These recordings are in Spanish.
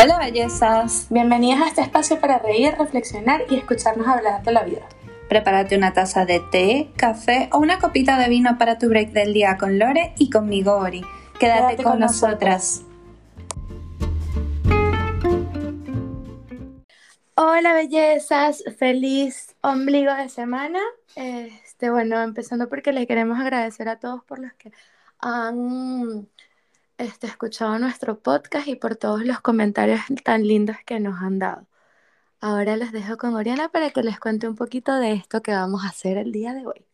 Hola bellezas, Bienvenidas a este espacio para reír, reflexionar y escucharnos hablar de la vida. prepárate una taza de té, café o una copita de vino para tu break del día con Lore y conmigo Ori. Quédate, Quédate con, con nosotras. Hola bellezas, feliz ombligo de semana. Este, bueno, empezando porque les queremos agradecer a todos por los que han este, escuchado nuestro podcast y por todos los comentarios tan lindos que nos han dado. Ahora los dejo con Oriana para que les cuente un poquito de esto que vamos a hacer el día de hoy.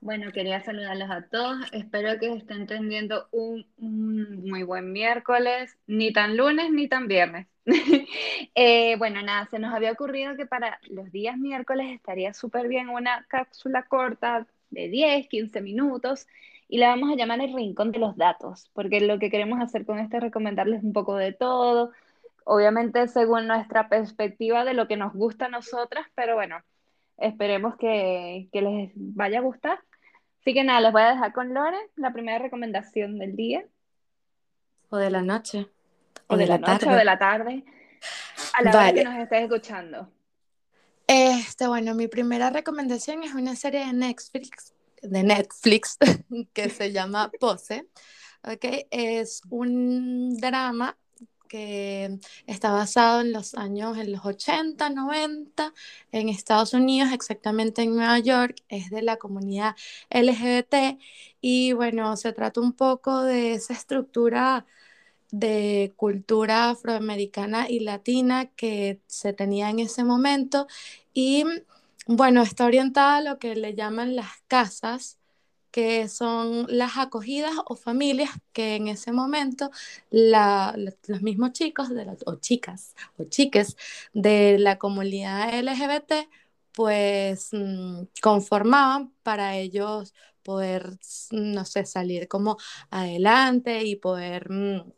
Bueno, quería saludarlos a todos. Espero que estén teniendo un, un muy buen miércoles, ni tan lunes ni tan viernes. Eh, bueno, nada, se nos había ocurrido que para los días miércoles estaría súper bien una cápsula corta de 10, 15 minutos y la vamos a llamar el Rincón de los Datos, porque lo que queremos hacer con esto es recomendarles un poco de todo, obviamente según nuestra perspectiva de lo que nos gusta a nosotras, pero bueno, esperemos que, que les vaya a gustar. Así que nada, les voy a dejar con Lore la primera recomendación del día, O de la noche. o de la noche o de la tarde, a la hora Vale. que nos estés escuchando. Este, bueno, mi primera recomendación es una serie de Netflix, de Netflix que se llama Pose. ¿ok? Es un drama que está basado en los años, en los 80, 90, en Estados Unidos, exactamente en Nueva York, es de la comunidad LGBT y bueno, se trata un poco de esa estructura de cultura afroamericana y latina que se tenía en ese momento y bueno, está orientada a lo que le llaman las casas, que son las acogidas o familias que en ese momento la- los mismos chicos de o chicas o chiques de la comunidad LGBT pues mm, conformaban para ellos poder, no sé, salir como adelante y poder mm,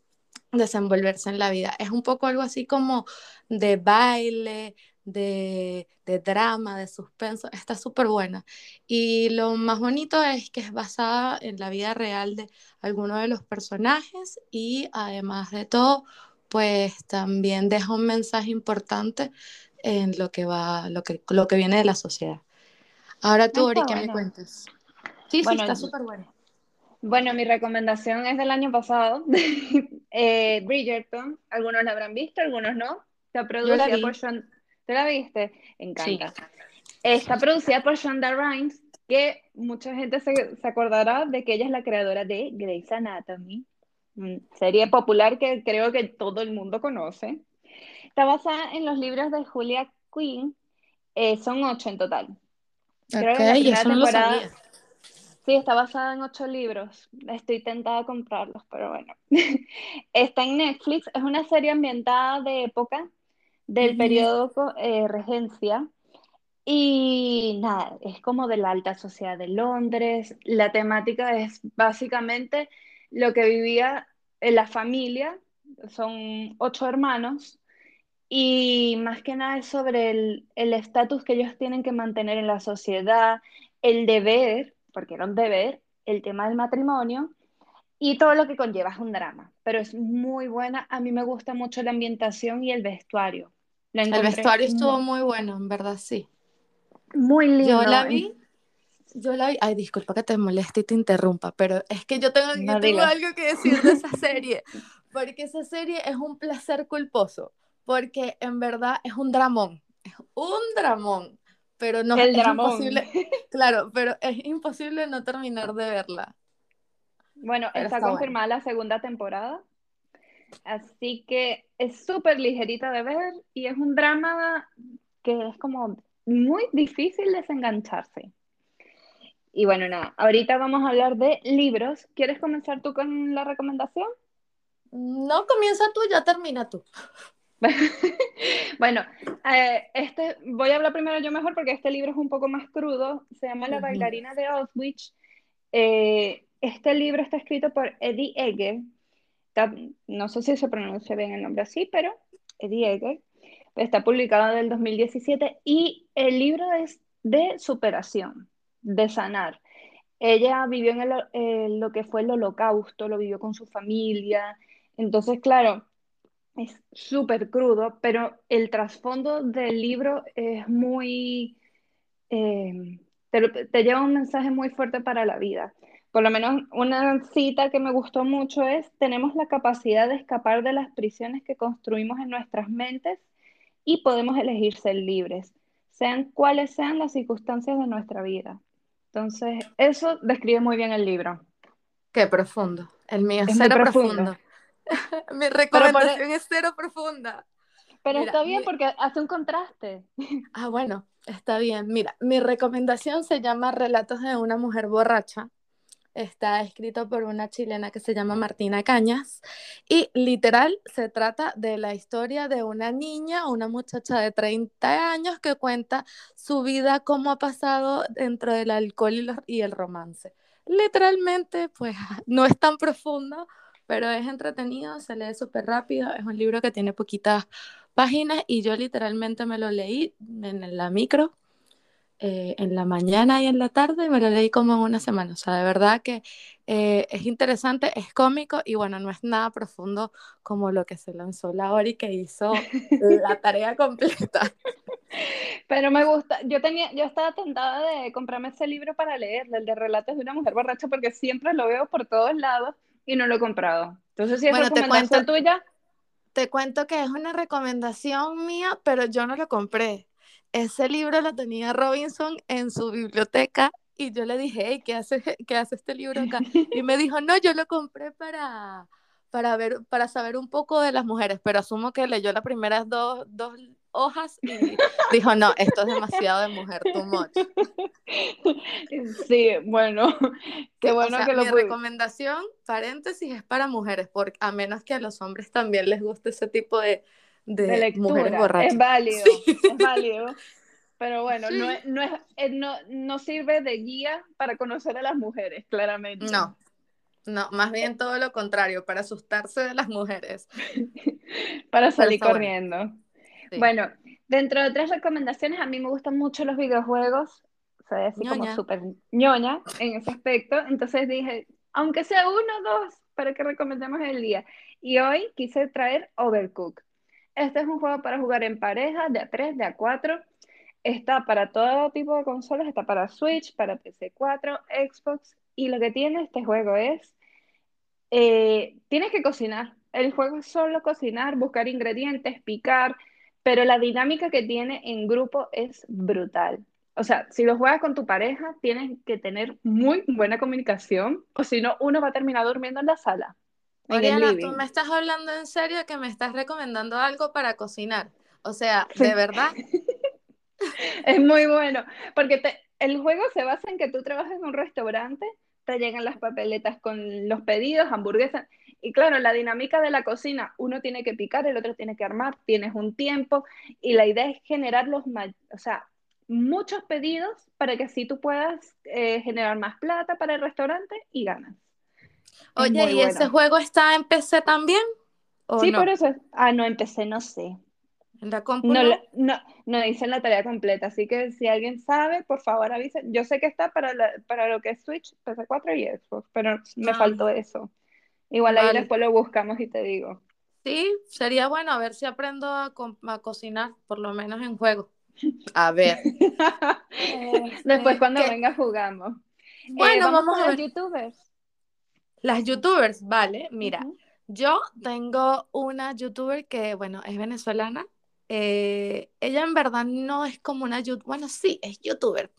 desenvolverse en la vida. Es un poco algo así como de baile, de, de drama, de suspenso. Está súper buena. Y lo más bonito es que es basada en la vida real de alguno de los personajes y además de todo, pues también deja un mensaje importante en lo que va, lo que, lo que viene de la sociedad. Ahora tú, Ah, Ori, ¿qué me cuentas? Sí, Bueno, sí, está súper bueno. Bueno, mi recomendación es del año pasado, eh, Bridgerton. Algunos la habrán visto, algunos no. Está producida por. ¿Te la viste? Encanta. Está producida por Shonda Rhimes, que mucha gente se, se acordará de que ella es la creadora de Grey's Anatomy, una serie popular que creo que todo el mundo conoce. Está basada en los libros de Julia Quinn, eh, son ocho en total. Creo que eso no lo sabía. Sí, está basada en ocho libros. Estoy tentada a comprarlos, pero bueno. Está en Netflix. Es una serie ambientada de época del periodo eh, Regencia. Y nada, es como de la alta sociedad de Londres. La temática es básicamente lo que vivía en la familia. Son ocho hermanos. Y más que nada es sobre el el estatus que ellos tienen que mantener en la sociedad, el deber, porque era un deber, el tema del matrimonio y todo lo que conlleva es un drama. Pero es muy buena. A mí me gusta mucho la ambientación y el vestuario. La El vestuario estuvo mu- muy bueno, en verdad, sí. muy lindo. Yo la vi, yo la vi, ay, disculpa que te moleste y te interrumpa, pero es que yo tengo, yo algo que decir de esa serie, porque esa serie es un placer culposo, porque en verdad es un dramón, es un dramón, pero no El es dramón. imposible, claro, pero es imposible no terminar de verla. Bueno, Pero está está confirmada la segunda temporada. Así que es súper ligerita de ver y es un drama que es como muy difícil desengancharse. Y bueno, nada, ahorita vamos a hablar de libros. ¿Quieres comenzar tú con la recomendación? No comienza tú, ya termina tú. Bueno, eh, este, voy a hablar primero yo mejor porque este libro es un poco más crudo. Se llama La bailarina de Auschwitz. Eh, este libro está escrito por Eddie Egger. No sé si se pronuncia bien el nombre así, pero Eddie. Está publicado en el 2017 y el libro es de superación, de sanar. Ella vivió en el- eh, lo que fue el holocausto, lo vivió con su familia. Entonces, claro, es súper crudo, pero el trasfondo del libro es muy, eh, te, lleva un mensaje muy fuerte para la vida. Por lo menos una cita que me gustó mucho es, tenemos la capacidad de escapar de las prisiones que construimos en nuestras mentes y podemos elegir ser libres, sean cuales sean las circunstancias de nuestra vida. Entonces, eso describe muy bien el libro. Qué profundo. El mío es, cero profundo. Mi recomendación es cero profunda. Pero está bien porque hace un contraste. Ah, bueno, está bien. Mira, mi recomendación se llama Relatos de una mujer borracha. Está escrito por una chilena que se llama Martina Cañas y literal se trata de la historia de una niña, una muchacha de 30 años que cuenta su vida, cómo ha pasado dentro del alcohol y, el romance. Literalmente, pues no es tan profundo, pero es entretenido, se lee súper rápido, es un libro que tiene poquitas páginas y yo literalmente me lo leí en la micro, eh, en la mañana y en la tarde, me lo leí como en una semana, o sea, de verdad que eh, es interesante, es cómico y bueno, no es nada profundo como lo que se lanzó la Ori que hizo la tarea completa. Pero me gusta, yo tenía, yo estaba tentada de comprarme ese libro para leer, el de relatos de una mujer borracha, porque siempre lo veo por todos lados y no lo he comprado. Entonces, si es bueno, recomendación tuya. Te cuento que es una recomendación mía, pero yo no lo compré. Ese libro lo tenía Robinson en su biblioteca y yo le dije, hey, ¿qué hace, qué hace este libro acá? Y me dijo, no, yo lo compré para, para, ver, para saber un poco de las mujeres, pero asumo que leyó las primeras dos, dos hojas y dijo, no, esto es demasiado de mujer, too much. Sí, bueno, qué bueno que lo Mi recomendación, paréntesis, es para mujeres, porque a menos que a los hombres también les guste ese tipo de, de, lectura. Es válido, es válido. Pero bueno, no, no, es, eh, no, no sirve de guía para conocer a las mujeres, claramente. No, no, más bien todo lo contrario, para asustarse de las mujeres. para salir corriendo. Bueno, dentro de otras recomendaciones, a mí me gustan mucho los videojuegos, soy así como súper ñoña en ese aspecto, entonces dije, aunque sea uno o dos, para que recomendemos el día. Y hoy quise traer Overcook. Este es un juego para jugar en pareja, de a 3, de a 4. Está para todo tipo de consolas, está para Switch, para PC4, Xbox. Y lo que tiene este juego es, eh, tienes que cocinar. El juego es solo cocinar, buscar ingredientes, picar, pero la dinámica que tiene en grupo es brutal. O sea, si lo juegas con tu pareja, tienes que tener muy buena comunicación, o si no, uno va a terminar durmiendo en la sala. Oriana, tú me estás hablando en serio que me estás recomendando algo para cocinar. O sea, de verdad. es muy bueno, porque el juego se basa en que tú trabajas en un restaurante, te llegan las papeletas con los pedidos, hamburguesas, y claro, la dinámica de la cocina, uno tiene que picar, el otro tiene que armar, tienes un tiempo y la idea es generar los, o sea, muchos pedidos para que así tú puedas eh, generar más plata para el restaurante y ganas. Oye, ¿y ese juego está en PC también? sí, por eso. Ah, no, en PC no sé. ¿En la compu no, no? no, hice la tarea completa, así que si alguien sabe, por favor avise. Yo sé que está para, para lo que es Switch, PC4 y Xbox, pero me ah. faltó eso. Igual ahí después lo buscamos y te digo. Sí, sería bueno a ver si aprendo a, cocinar, por lo menos en juego. A ver. después cuando venga jugamos. Bueno, eh, vamos, a ver. youtubers. Las youtubers, vale, mira, yo tengo una youtuber que, bueno, es venezolana. Eh, ella en verdad no es como una youtuber, bueno, sí, es youtuber,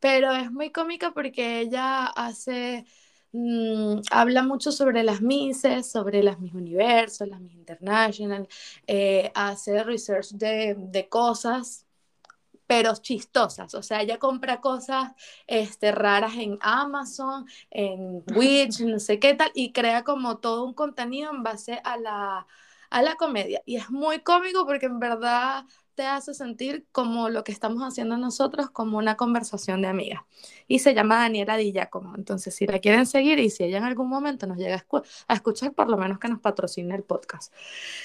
pero es muy cómica porque ella hace Mm, habla mucho sobre las Misses, sobre las Miss Universo, las Miss International, eh, hace research de, de, cosas, pero chistosas. O sea, ella compra cosas este, raras en Amazon, en Witch, no sé qué tal, y crea como todo un contenido en base a la, a la comedia. Y es muy cómico porque en verdad te hace sentir como lo que estamos haciendo nosotros, como una conversación de amigas. Y se llama Daniela Di Giacomo. Entonces, si la quieren seguir y si ella en algún momento nos llega a, escuchar, por lo menos que nos patrocine el podcast.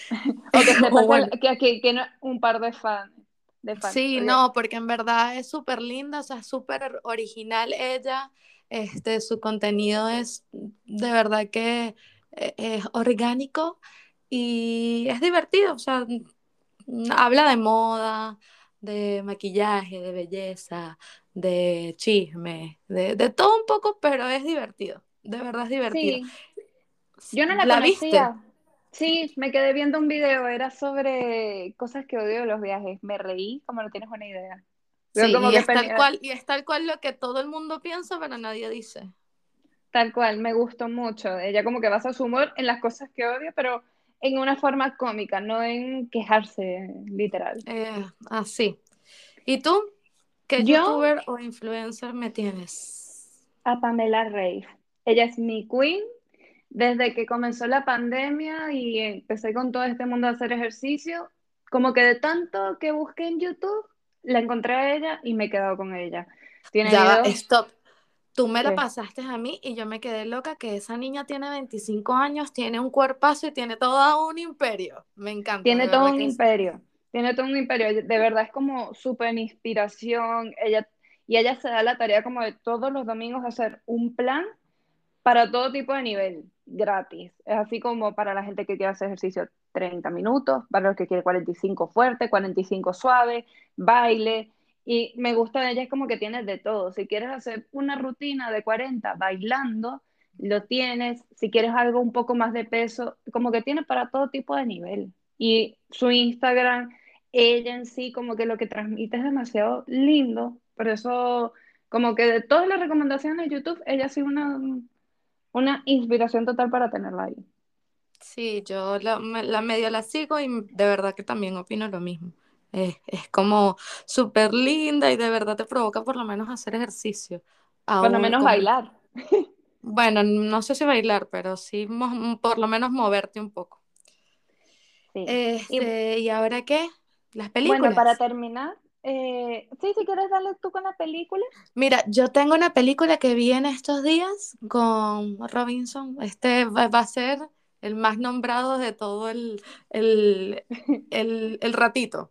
o que, que, que, un par de fans. Sí, no, porque en verdad es súper linda, o sea, súper original ella. Este, su contenido es de verdad que eh, es orgánico y es divertido, o sea, habla de moda, de maquillaje, de belleza, de chisme, de, de todo un poco, pero es divertido, de verdad es divertido. Sí. Yo no la, ¿La conocía. viste? Sí, me quedé viendo un video, era sobre cosas que odio de los viajes. Me reí, como no tienes una idea. Sí, como y que es tal cual, y es tal cual lo que todo el mundo piensa, pero nadie dice. Tal cual, me gustó mucho. Ella como que basa su humor en las cosas que odia, pero en una forma cómica, no en quejarse, literal. Eh, así. ¿Y tú? ¿Qué Yo youtuber o influencer me tienes? a Pamela Reif. Ella es mi queen. Desde que comenzó la pandemia y empecé con todo este mundo de hacer ejercicio, como que de tanto que busqué en YouTube, la encontré a ella y me he quedado con ella. Tiene Ya va, stop. Tú me la pasaste a mí y yo me quedé loca que esa niña tiene 25 años, tiene un cuerpazo y tiene todo un imperio. Me encanta, tiene todo un es. imperio. Tiene todo un imperio. De verdad es como súper inspiración. Ella, y ella se da la tarea como de todos los domingos hacer un plan para todo tipo de nivel, gratis. Es así como para la gente que quiere hacer ejercicio 30 minutos, para los que quiere 45 fuerte, 45 suave, baile. Y me gusta de ella es como que tienes de todo. Si quieres hacer una rutina de 40 bailando, lo tienes. Si quieres algo un poco más de peso, como que tiene para todo tipo de nivel. Y su Instagram, ella en sí, como que lo que transmite es demasiado lindo. Por eso, como que de todas las recomendaciones de YouTube, ella ha sido una, una inspiración total para tenerla ahí. Sí, yo la, me- la medio la sigo y de verdad que también opino lo mismo. Es, es como súper linda y de verdad te provoca por lo menos hacer ejercicio. Por lo menos como, bailar. bueno, no sé si bailar, pero sí por lo menos moverte un poco. Sí. Y Este, ¿y ahora qué? Las bueno, para películas. terminar, eh, sí, si quieres darle tú con la película. Mira, yo tengo una película que vi en estos días con Robinson. Este va, va a ser el más nombrado de todo el, el, el, el ratito.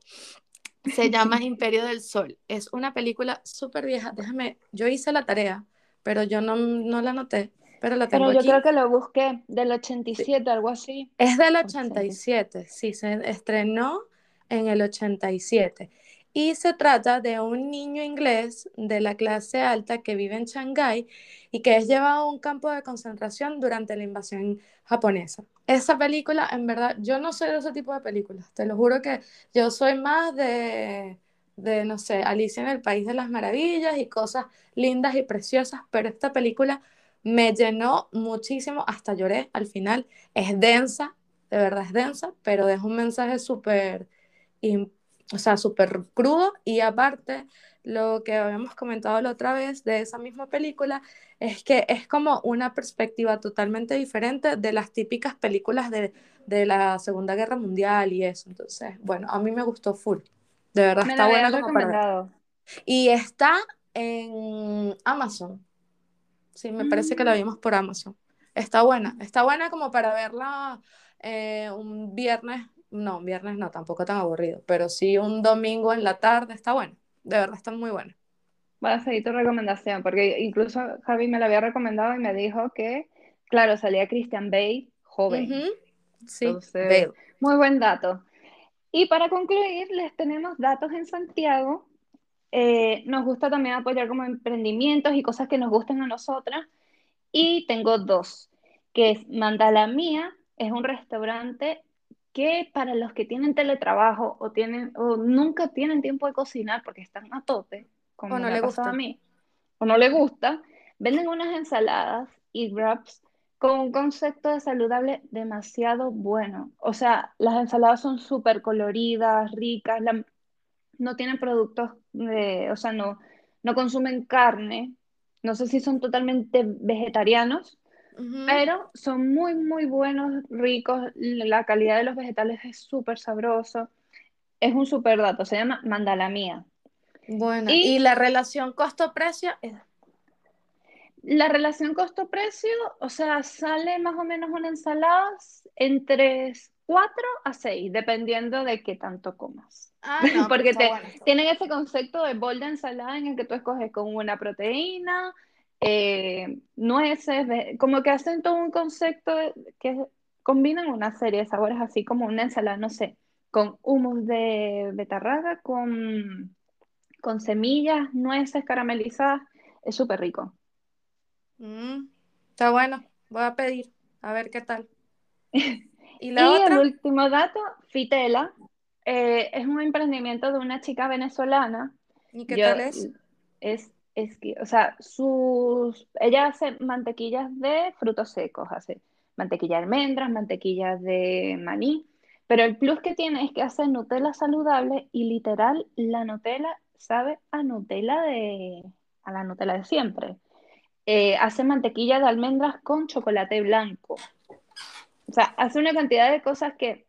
Se llama Imperio del Sol. Es una película súper vieja. Déjame, yo hice la tarea, pero yo no, no la anoté, pero la Pero tengo yo aquí. creo que lo busqué del Sí. 87, algo así. Es del 80. 87, sí, se estrenó en el 87. Y se trata de un niño inglés de la clase alta que vive en Shanghái y que es llevado a un campo de concentración durante la invasión japonesa. Esa película, en verdad, yo no soy de ese tipo de películas, te lo juro que yo soy más de, de, no sé, Alicia en el País de las Maravillas y cosas lindas y preciosas, pero esta película me llenó muchísimo, hasta lloré al final. Es densa, de verdad es densa, pero deja un mensaje súper, im- o sea, súper crudo y aparte lo que habíamos comentado la otra vez de esa misma película es que es como una perspectiva totalmente diferente de las típicas películas de, de la Segunda Guerra Mundial y eso. Entonces, bueno, a mí me gustó full. De verdad Me está buena como para ver. Y está en Amazon. Sí, me parece que la Mm, vimos por Amazon. Está buena, está buena como para verla eh, un viernes, no, un viernes no, tampoco tan aburrido, pero sí un domingo en la tarde, está buena, de verdad está muy buena. Voy a seguir tu recomendación, porque incluso Javi me la había recomendado y me dijo que, claro, salía Christian Bale joven. Sí, Entonces, Bale. muy buen dato. Y para concluir, les tenemos datos en Santiago. Eh, nos gusta también apoyar como emprendimientos y cosas que nos gustan a nosotras. Y tengo dos, que es Mandala Mía, es un restaurante que para los que tienen teletrabajo o tienen o nunca tienen tiempo de cocinar porque están a tope, O como no me le pasado a gusta. mí, o no le gusta, venden unas ensaladas y wraps con un concepto de saludable demasiado bueno. O sea, las ensaladas son súper coloridas, ricas, la- no tienen productos de, o sea, no, no consumen carne. No sé si son totalmente vegetarianos, Pero son muy, muy buenos, ricos. La calidad de los vegetales es súper sabroso. Es un súper dato, se llama Mandala Mía. Buena. Y Y la relación costo-precio es... la relación costo-precio, o sea, sale más o menos una ensalada entre 4 a 6, dependiendo de qué tanto comas. Ah, no, Porque te, tienen ese concepto de bol de ensalada en el que tú escoges con una proteína, eh, nueces, como que hacen todo un concepto que combinan una serie de sabores así como una ensalada, no sé, con humus de betarraga, con, con semillas, nueces caramelizadas. Es súper rico. Mm, está bueno, voy a pedir, a ver qué tal. ¿Y, la el último dato, Fitela, eh, es un emprendimiento de una chica venezolana. ¿Y qué tal es? Es, es que, o sea, sus, ella hace mantequillas de frutos secos, hace mantequilla de almendras, mantequillas de maní, pero el plus que tiene es que hace Nutella saludable y literal la Nutella sabe a Nutella de, a la Nutella de siempre. Eh, hace mantequilla de almendras con chocolate blanco. O sea, hace una cantidad de cosas que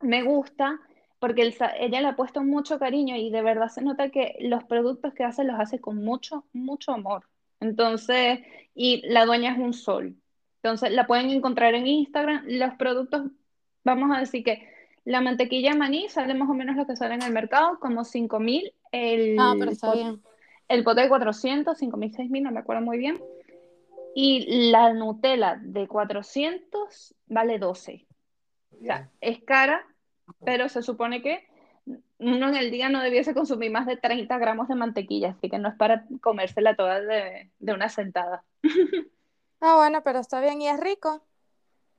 me gusta porque ella le ha puesto mucho cariño y de verdad se nota que los productos que hace los hace con mucho, mucho amor. Entonces, y la dueña es un sol. Entonces, la pueden encontrar en Instagram. Los productos, vamos a decir que la mantequilla maní sale más o menos lo que sale en el mercado, como 5000. El, ah, pero está bien. El pote de 400, 5000, 6000, no me acuerdo muy bien. Y la Nutella de 400 vale 12. O sea, es cara, pero se supone que uno en el día no debiese consumir más de 30 gramos de mantequilla, así que no es para comérsela toda de, una sentada. Ah, bueno, pero está bien y es rico.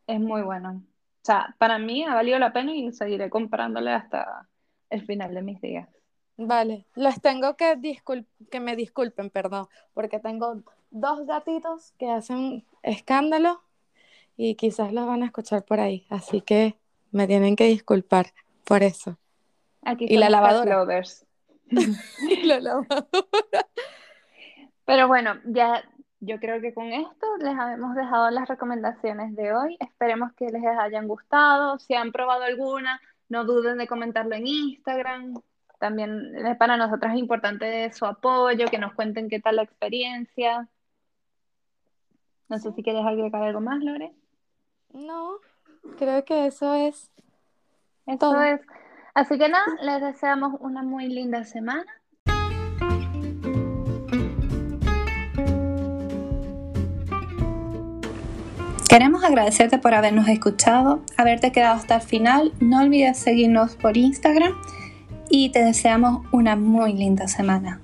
Es muy bueno. O sea, para mí ha valido la pena y seguiré comprándole hasta el final de mis días. Vale, les tengo que, que me disculpen, perdón, porque tengo dos gatitos que hacen escándalo y quizás los van a escuchar por ahí, así que me tienen que disculpar por eso. Aquí y la lavadora. la lavadora. Pero bueno, ya yo creo que con esto les hemos dejado las recomendaciones de hoy. Esperemos que les hayan gustado. Si han probado alguna, no duden de comentarlo en Instagram. También para nosotros es importante su apoyo, que nos cuenten qué tal la experiencia. No sé si quieres agregar algo más, Lore. No, creo que eso es. Eso es. Así que nada, les deseamos una muy linda semana. Queremos agradecerte por habernos escuchado, haberte quedado hasta el final. No olvides seguirnos por Instagram y te deseamos una muy linda semana.